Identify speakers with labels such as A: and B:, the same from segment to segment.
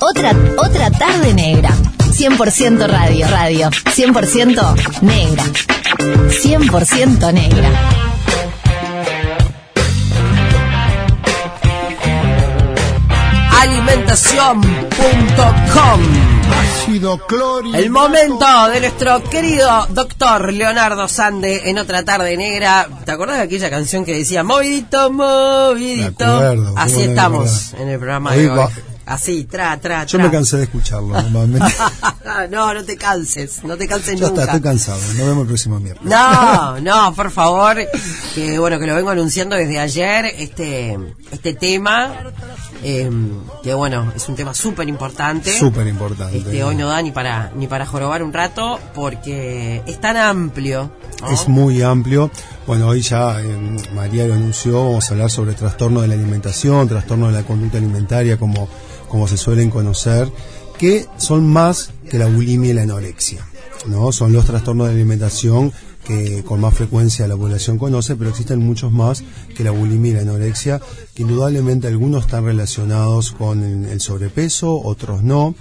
A: Otra, otra tarde negra. 100% radio, radio. 100% negra. 100% negra.
B: alimentación.com. El momento de nuestro querido doctor Leonardo Sande en otra tarde negra. ¿Te acordás de aquella canción que decía movidito, movidito?
C: Acuerdo,
B: Así estamos en el programa de hoy. Así, tra, tra,
C: Yo
B: tra.
C: me cansé de escucharlo normalmente.
B: no, no te canses, no te canses
C: ya está,
B: nunca.
C: estoy cansado. Nos vemos el próximo miércoles.
B: No, no, por favor, que bueno, que lo vengo anunciando desde ayer, este, este tema, eh, que bueno, es un tema súper importante.
C: Súper importante.
B: Este, hoy no da ni para, ni para jorobar un rato, porque es tan amplio. ¿no?
C: Es muy amplio. Bueno, hoy ya eh, María lo anunció, vamos a hablar sobre trastorno de la alimentación, trastorno de la conducta alimentaria, como, como se suelen conocer, que son más que la bulimia y la anorexia. ¿no? Son los trastornos de alimentación que con más frecuencia la población conoce, pero existen muchos más que la bulimia y la anorexia, que indudablemente algunos están relacionados con el sobrepeso, otros no.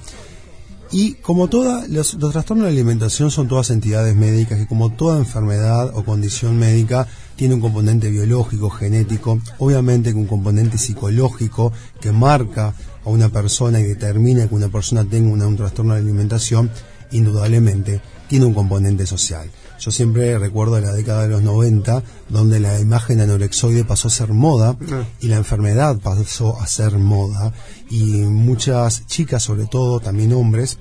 C: Y como toda, los, los trastornos de alimentación son todas entidades médicas que como toda enfermedad o condición médica tiene un componente biológico, genético, obviamente un componente psicológico que marca a una persona y determina que una persona tenga una- un trastorno de alimentación, indudablemente tiene un componente social. Yo siempre recuerdo la década de los 90, donde la imagen anorexoide pasó a ser moda y la enfermedad pasó a ser moda. Y muchas chicas, sobre todo también hombres,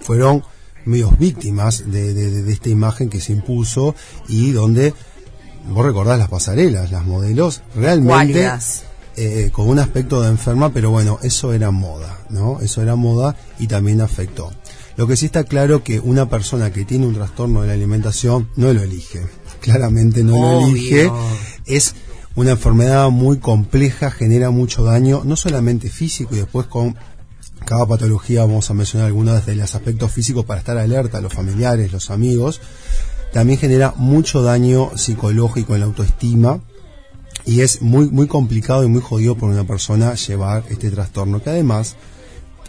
C: fueron medios víctimas de, de- esta imagen que se impuso y donde vos recordás las pasarelas, las modelos realmente. Eh, con un aspecto de enferma, pero bueno, eso era moda, ¿no? Eso era moda y también afectó. Lo que sí está claro que una persona que tiene un trastorno de la alimentación no lo elige, claramente no lo elige, es una enfermedad muy compleja, genera mucho daño, no solamente físico y después con cada patología vamos a mencionar algunas de los aspectos físicos para estar alerta a los familiares, los amigos. También genera mucho daño psicológico en la autoestima y es muy muy complicado y muy jodido por una persona llevar este trastorno que además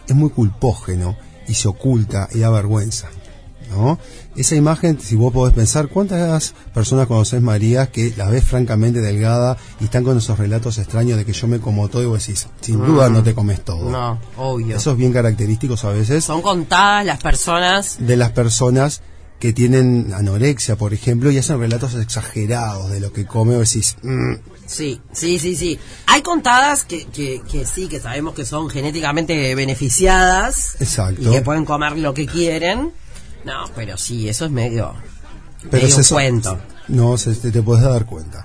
C: es muy culpógeno y se oculta y da vergüenza. ¿no? Esa imagen, si vos podés pensar, ¿cuántas personas conoces María que la ves francamente delgada y están con esos relatos extraños de que yo me como todo y vos decís, sin duda no te comes todo?
B: No, obvio.
C: Eso es bien característicos a veces
B: Son contadas las personas.
C: de las personas que tienen anorexia, por ejemplo, y hacen relatos exagerados de lo que come o decís, "Mm,
B: Sí, sí, sí, sí. Hay contadas que, que, que sí, que sabemos que son genéticamente beneficiadas.
C: Exacto.
B: Y que pueden comer lo que quieren. No, pero sí, eso es medio,
C: pero
B: medio
C: eso-
B: cuento.
C: No, se- te, te puedes dar cuenta.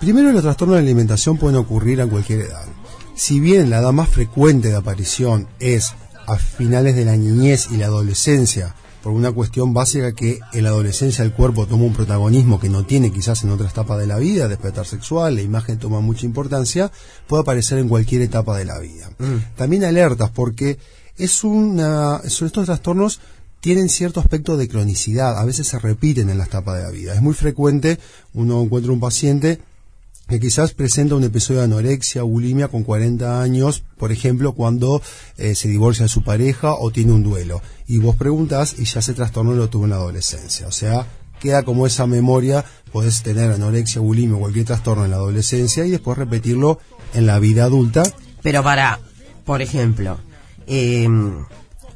C: Primero, los trastornos de alimentación pueden ocurrir a cualquier edad. Si bien la edad más frecuente de aparición es a finales de la niñez y la adolescencia, por una cuestión básica que en la adolescencia el cuerpo toma un protagonismo que no tiene quizás en otras etapas de la vida, despertar sexual, la imagen toma mucha importancia, puede aparecer en cualquier etapa de la vida. También alertas porque es una, son estos trastornos tienen cierto aspecto de cronicidad, a veces se repiten en la etapa de la vida. Es muy frecuente uno encuentra un paciente que quizás presenta un episodio de anorexia, bulimia con 40 años, por ejemplo, cuando eh, se divorcia de su pareja o tiene un duelo. Y vos preguntás y ya ese trastorno lo tuvo en la adolescencia. O sea, queda como esa memoria, podés tener anorexia, bulimia o cualquier trastorno en la adolescencia y después repetirlo en la vida adulta.
B: Pero para, por ejemplo, eh,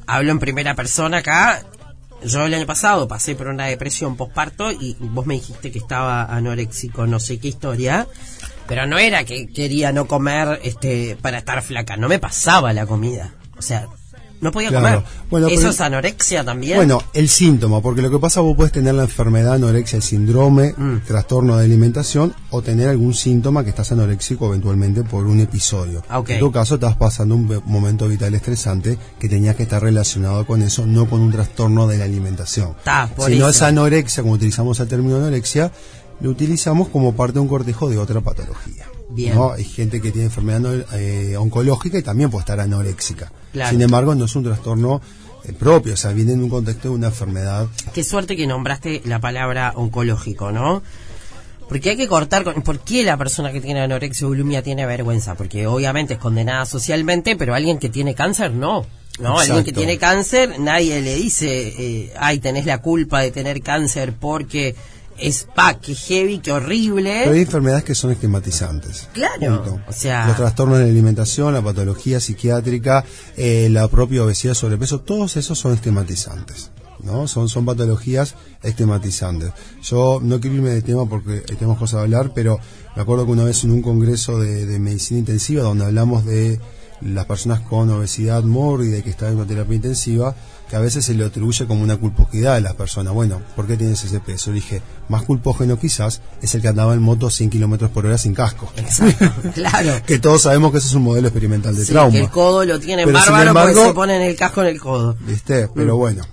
B: hablo en primera persona acá. Yo el año pasado pasé por una depresión postparto y vos me dijiste que estaba anoréxico, no sé qué historia. Pero no era que quería no comer este para estar flaca, no me pasaba la comida. O sea, no podía
C: Claro.
B: comer.
C: Bueno,
B: ¿Eso
C: pero-
B: es anorexia también?
C: Bueno, el síntoma, porque lo que pasa vos puedes tener la enfermedad anorexia, el síndrome,
B: Mm.
C: trastorno de alimentación o tener algún síntoma que estás anoréxico eventualmente por un episodio.
B: Ah.
C: En tu caso estás pasando un momento vital estresante que tenías que estar relacionado con eso, no con un trastorno de la alimentación.
B: Ta, por
C: si no es anorexia, como utilizamos el término anorexia, lo utilizamos como parte de un cortejo de otra patología.
B: Bien.
C: ¿no? Hay gente que tiene enfermedad no- eh, oncológica y también puede estar anoréxica.
B: Claro.
C: Sin embargo, no es un trastorno eh, propio, o sea, viene en un contexto de una enfermedad.
B: Qué suerte que nombraste la palabra oncológico, ¿no? Porque hay que cortar con... ¿Por qué la persona que tiene anorexia o bulimia tiene vergüenza? Porque obviamente es condenada socialmente, pero alguien que tiene cáncer no. No, alguien que tiene cáncer, nadie le dice, eh, ay, tenés la culpa de tener cáncer porque es, pa, heavy, que horrible.
C: Pero hay enfermedades que son estigmatizantes.
B: Claro,
C: Punto.
B: o sea-
C: Los trastornos de la alimentación, la patología psiquiátrica, eh, la propia obesidad, sobrepeso, todos esos son estigmatizantes. ¿no? Son, son patologías estigmatizantes. Yo no quiero irme de tema porque tenemos cosas a hablar, pero me acuerdo que una vez en un congreso de, de medicina intensiva donde hablamos de las personas con obesidad mórbida y que están en una terapia intensiva, que a veces se le atribuye como una culposidad a las personas. Bueno, ¿por qué tienes ese peso? Dije, más culpógeno quizás es el que andaba en moto 100 kilómetros por hora sin casco.
B: Exacto, claro.
C: que todos sabemos que eso es un modelo experimental de
B: Sí,
C: trauma.
B: que el codo lo tiene
C: Pero,
B: bárbaro porque
C: embargo-
B: se ponen el casco en el codo.
C: ¿Viste?
B: Mm.
C: Pero bueno.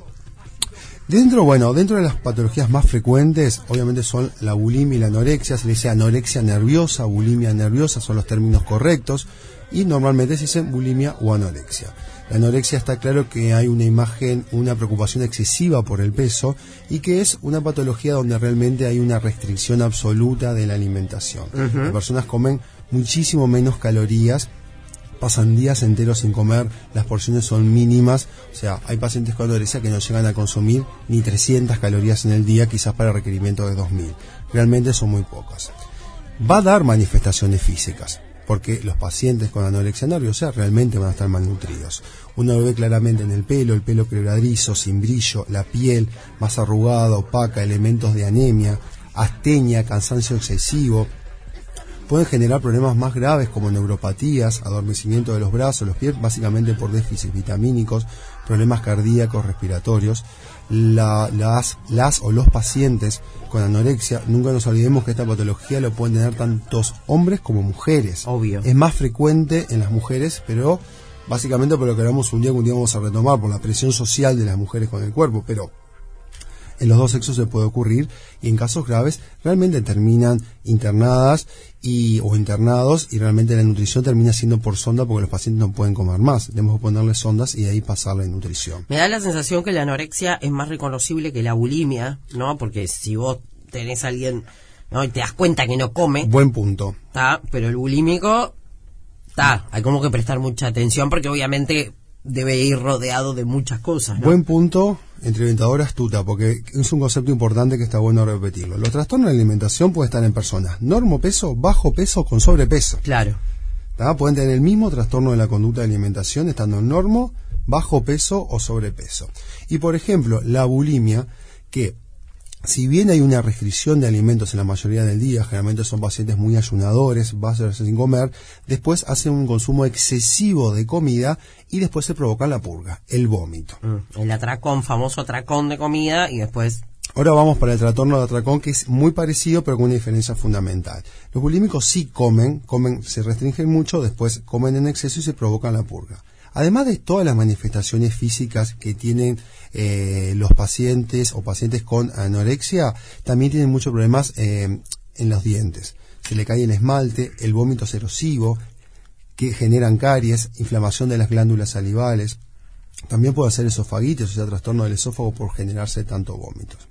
C: Dentro, bueno, dentro de las patologías más frecuentes, obviamente son la bulimia y la anorexia, se le dice anorexia nerviosa, bulimia nerviosa, son los términos correctos, y normalmente se dice bulimia o anorexia. La anorexia está claro que hay una imagen, una preocupación excesiva por el peso y que es una patología donde realmente hay una restricción absoluta de la alimentación. Las personas comen muchísimo menos calorías pasan días enteros sin comer, las porciones son mínimas, o sea, hay pacientes con anorexia que no llegan a consumir ni 300 calorías en el día, quizás para requerimiento de 2000. Realmente son muy pocas. Va a dar manifestaciones físicas, porque los pacientes con anorexia nerviosa realmente van a estar malnutridos. Uno lo ve claramente en el pelo, el pelo quebradizo, sin brillo, la piel más arrugada, opaca, elementos de anemia, astenia, cansancio excesivo, pueden generar problemas más graves como neuropatías, adormecimiento de los brazos, los pies, básicamente por déficits vitamínicos, problemas cardíacos, respiratorios. La- las, las o los pacientes con anorexia, nunca nos olvidemos que esta patología lo pueden tener tantos hombres como mujeres.
B: Obvio.
C: Es más frecuente en las mujeres, pero básicamente por lo que hablamos un día que un día vamos a retomar, por la presión social de las mujeres con el cuerpo, pero en los dos sexos se puede ocurrir y en casos graves realmente terminan internadas y o internados y realmente la nutrición termina siendo por sonda porque los pacientes no pueden comer más. Tenemos que ponerle sondas y de ahí pasar la nutrición.
B: Me da la sensación que la anorexia es más reconocible que la bulimia, ¿no? Porque si vos tenés a alguien, ¿no? Y te das cuenta que no come,
C: Buen punto.
B: ¿está? Pero el bulímico, está. Hay como que prestar mucha atención porque obviamente debe ir rodeado de muchas cosas, ¿no?
C: Buen punto, entrevistadora astuta, porque es un concepto importante que está bueno repetirlo. Los trastornos de alimentación pueden estar en personas normo peso, bajo peso, con sobrepeso.
B: Claro.
C: ¿tá? Pueden tener el mismo trastorno de la conducta de alimentación estando en normo, bajo peso o sobrepeso. Y por ejemplo, la bulimia, que si bien hay una restricción de alimentos en la mayoría del día, generalmente son pacientes muy ayunadores, básicos sin comer, después hacen un consumo excesivo de comida y después se provoca la purga, el vómito.
B: Mm, El atracón, famoso atracón de comida y después
C: Ahora vamos para el trastorno de atracón, que es muy parecido, pero con una diferencia fundamental. Los bulímicos sí comen, comen, se restringen mucho, después comen en exceso y se provocan la purga. Además de todas las manifestaciones físicas que tienen eh, los pacientes o pacientes con anorexia, también tienen muchos problemas eh, en los dientes. Se le cae el esmalte, el vómito es erosivo, que generan caries, inflamación de las glándulas salivales. También puede hacer esofagitis, o sea, trastorno del esófago por generarse tanto vómitos.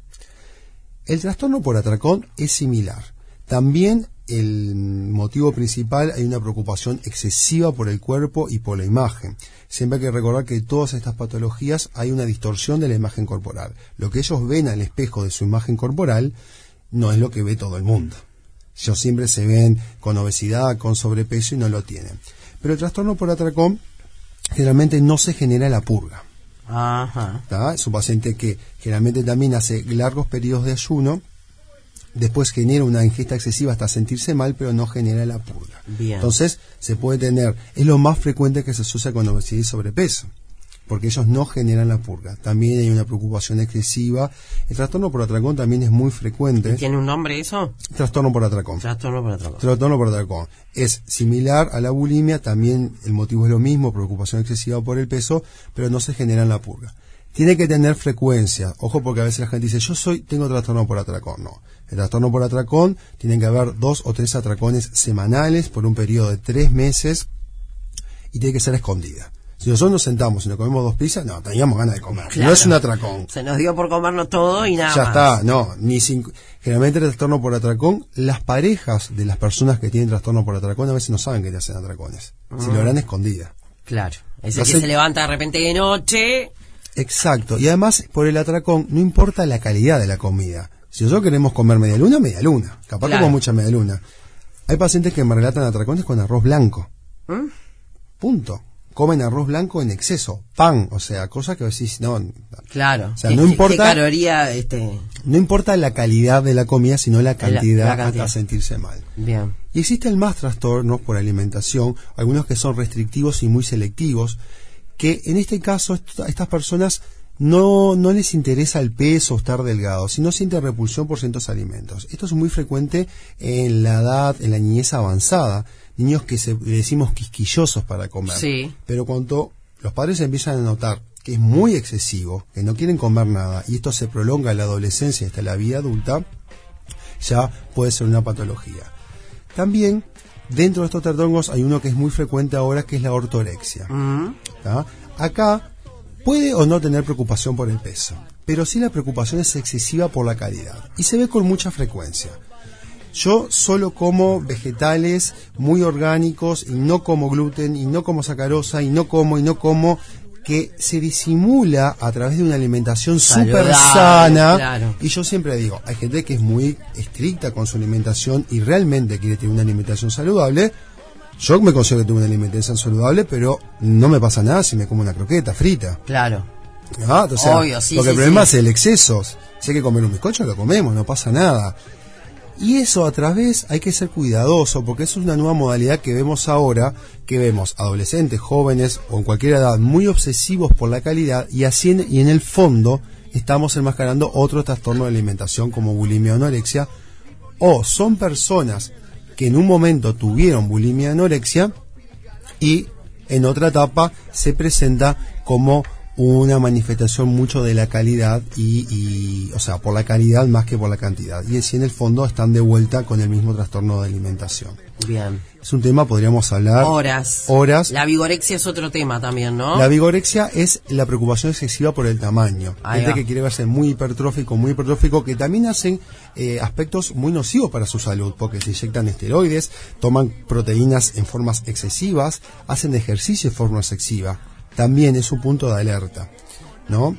C: El trastorno por atracón es similar. También el motivo principal hay una preocupación excesiva por el cuerpo y por la imagen. Siempre hay que recordar que todas estas patologías hay una distorsión de la imagen corporal. Lo que ellos ven al espejo de su imagen corporal no es lo que ve todo el mundo. Ellos siempre se ven con obesidad, con sobrepeso y no lo tienen. Pero el trastorno por atracón generalmente no se genera la purga.
B: Ajá.
C: ¿tá? Es un paciente que generalmente también hace largos periodos de ayuno, después genera una ingesta excesiva hasta sentirse mal, pero no genera la purga.
B: Bien.
C: Entonces, se puede tener, es lo más frecuente que se asocia con obesidad y sobrepeso, porque ellos no generan la purga. También hay una preocupación excesiva. El trastorno por atracón también es muy frecuente.
B: ¿Tiene un nombre eso?
C: Trastorno por atracón.
B: Trastorno por atracón.
C: Trastorno por atracón. Es similar a la bulimia, también el motivo es lo mismo, preocupación excesiva por el peso, pero no se genera en la purga. Tiene que tener frecuencia. Ojo porque a veces la gente dice, yo soy, tengo trastorno por atracón. No. El trastorno por atracón tiene que haber dos o tres atracones semanales por un periodo de tres meses y tiene que ser escondida. Si nosotros nos sentamos y nos comemos dos pizzas, no, teníamos ganas de comer. No
B: Claro.
C: es un atracón.
B: Se nos dio por comernos todo y nada
C: Ya
B: más.
C: está, no, ni cinco. Generalmente el trastorno por atracón, las parejas de las personas que tienen trastorno por atracón a veces no saben que te hacen atracones. Si lo harán escondida.
B: Claro. Ese
C: No
B: que se levanta de repente de noche.
C: Exacto. Y además, por el atracón, no importa la calidad de la comida. Si nosotros queremos comer media luna, media luna. Capaz
B: Claro.
C: como mucha media luna. Hay pacientes que me relatan atracones con arroz blanco.
B: ¿Mm?
C: Punto. Comen arroz blanco en exceso. Pan, o sea, cosas que decís, no,
B: Claro.
C: O sea,
B: ¿Qué-
C: no importa-
B: ¿Qué caloría, este.
C: no importa la calidad de la comida, sino la cantidad,
B: la cantidad.
C: hasta sentirse mal.
B: Bien.
C: Y existen más trastornos por alimentación, algunos que son restrictivos y muy selectivos, que en este caso estas personas no, no les interesa el peso o estar delgado, sino sienten repulsión por ciertos alimentos. Esto es muy frecuente en la edad, en la niñez avanzada, niños que se, le decimos quisquillosos para comer.
B: Sí.
C: Pero cuando los padres empiezan a notar que es muy excesivo, que no quieren comer nada, y esto se prolonga en la adolescencia hasta la vida adulta, ya puede ser una patología. También, dentro de estos trastornos hay uno que es muy frecuente ahora, que es la ortorexia.
B: Mm.
C: Acá puede o no tener preocupación por el peso, pero sí la preocupación es excesiva por la calidad y se ve con mucha frecuencia. Yo solo como vegetales muy orgánicos y no como gluten y no como sacarosa y no como y no como que se disimula a través de una alimentación súper sana.
B: claro.
C: Y yo siempre digo, hay gente que es muy estricta con su alimentación y realmente quiere tener una alimentación saludable. Yo me considero que tengo una alimentación saludable, pero no me pasa nada si me como una croqueta frita.
B: Claro.
C: ¿Ah? Sea,
B: Obvio, sí,
C: porque
B: sí,
C: el problema
B: sí.
C: es el exceso. Si hay que comer un bizcocho, lo comemos, no pasa nada. Y eso a través hay que ser cuidadoso, porque eso es una nueva modalidad que vemos ahora, que vemos adolescentes, jóvenes o en cualquier edad muy obsesivos por la calidad y, así en, y en el fondo estamos enmascarando otro trastorno de alimentación como bulimia o anorexia, o son personas que en un momento tuvieron bulimia o anorexia y en otra etapa se presenta como una manifestación mucho de la calidad y, y, o sea, por la calidad más que por la cantidad. Y así en el fondo están de vuelta con el mismo trastorno de alimentación.
B: Bien.
C: Es un tema, podríamos hablar
B: Horas.
C: horas.
B: La vigorexia es otro tema también, ¿no?
C: La vigorexia es la preocupación excesiva por el tamaño.
B: Ahí
C: Gente
B: va.
C: que quiere verse muy hipertrófico, muy hipertrófico, que también hacen eh, aspectos muy nocivos para su salud, porque se inyectan esteroides, toman proteínas en formas excesivas, hacen ejercicio de forma excesiva. También es un punto de alerta, ¿no?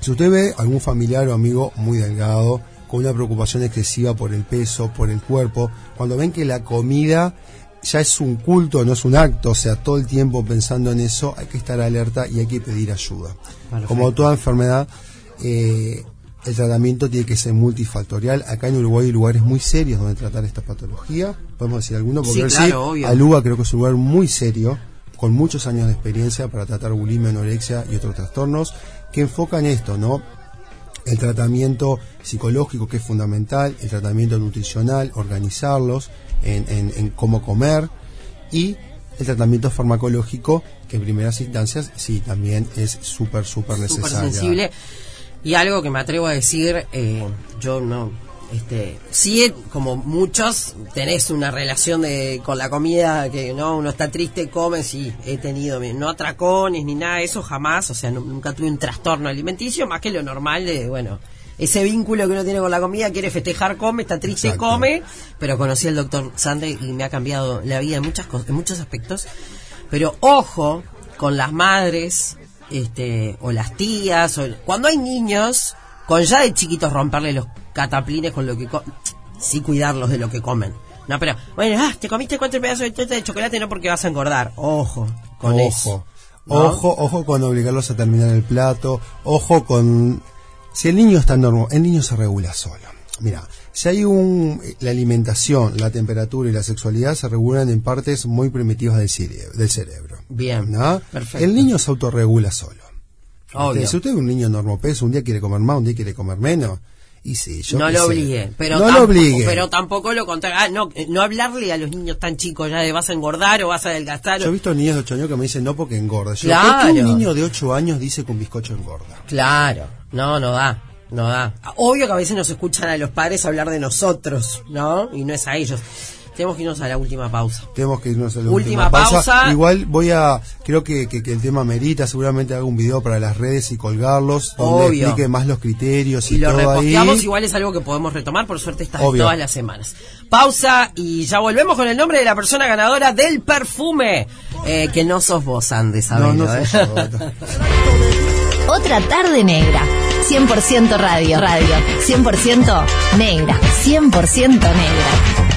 C: Si usted ve algún familiar o amigo muy delgado, con una preocupación excesiva por el peso, por el cuerpo, cuando ven que la comida ya es un culto, no es un acto, o sea, todo el tiempo pensando en eso, hay que estar alerta y hay que pedir ayuda.
B: Perfecto.
C: Como toda enfermedad, eh, el tratamiento tiene que ser multifactorial. Acá en Uruguay hay lugares muy serios donde tratar esta patología. Podemos decir alguno, porque
B: Sí, claro,
C: creo que es un lugar muy serio, con muchos años de experiencia para tratar bulimia, anorexia y otros trastornos, que enfocan esto, ¿no? el tratamiento psicológico que es fundamental, el tratamiento nutricional, organizarlos en, en- en cómo comer y el tratamiento farmacológico que en primeras instancias sí también es súper, súper
B: súper
C: necesario.
B: sensible. Y algo que me atrevo a decir, eh, yo no, este, sí, como muchos, tenés una relación de, con la comida que no, uno está triste, come, sí, he tenido, no atracones ni nada de eso jamás, o sea, nu- nunca tuve un trastorno alimenticio, más que lo normal de, bueno, ese vínculo que uno tiene con la comida, quiere festejar, come, está triste,
C: Exacto.
B: come, pero conocí al doctor Sande y me ha cambiado la vida en muchas en muchos aspectos. Pero ojo con las madres, este, o las tías, o cuando hay niños, con ya de chiquitos romperle los cataplines con lo que co- sí cuidarlos de lo que comen. No, pero, bueno, ah, te comiste cuatro pedazos de torta de chocolate, no porque vas a engordar. Ojo con
C: ojo,
B: eso. ¿no?
C: ojo, ojo con obligarlos a terminar el plato, ojo con si el niño está normal, el niño se regula solo. Mira, si hay un la alimentación, la temperatura y la sexualidad se regulan en partes muy primitivas del cerebro, del cerebro.
B: Bien,
C: ¿no?
B: perfecto.
C: El niño se autorregula solo.
B: Obvio.
C: Si usted es un niño normopeso, un día quiere comer más, un día quiere comer menos, y sí, yo
B: no lo
C: sé.
B: obligue, pero
C: no
B: tampoco,
C: lo obligue.
B: pero tampoco lo contrario. Ah, no, eh, no hablarle a los niños tan chicos ya de vas a engordar o vas a adelgazar.
C: Yo he visto niños de 8 años que me dicen no porque engorda. Yo,
B: Claro.
C: ¿por qué un niño de 8 años dice que un bizcocho engorda?
B: Claro, no, no da, no da. Obvio que a veces nos escuchan a los padres hablar de nosotros, ¿no? Y no es a ellos. Tenemos que irnos a la última pausa.
C: Tenemos que irnos a la
B: Última
C: última,
B: pausa.
C: Igual voy a, creo que, que, que el tema merita, seguramente hago un video para las redes y colgarlos, donde
B: Obvio.
C: explique más los criterios y,
B: Y lo
C: todo
B: reposteamos,
C: ahí.
B: igual es algo que podemos retomar, por suerte está todas las semanas. Pausa y ya volvemos con el nombre de la persona ganadora del perfume. Eh, que no sos vos, Andes,
C: No, no
B: ¿eh?
C: yo.
A: Otra tarde negra. 100% radio. Radio. 100% negra. 100% negra.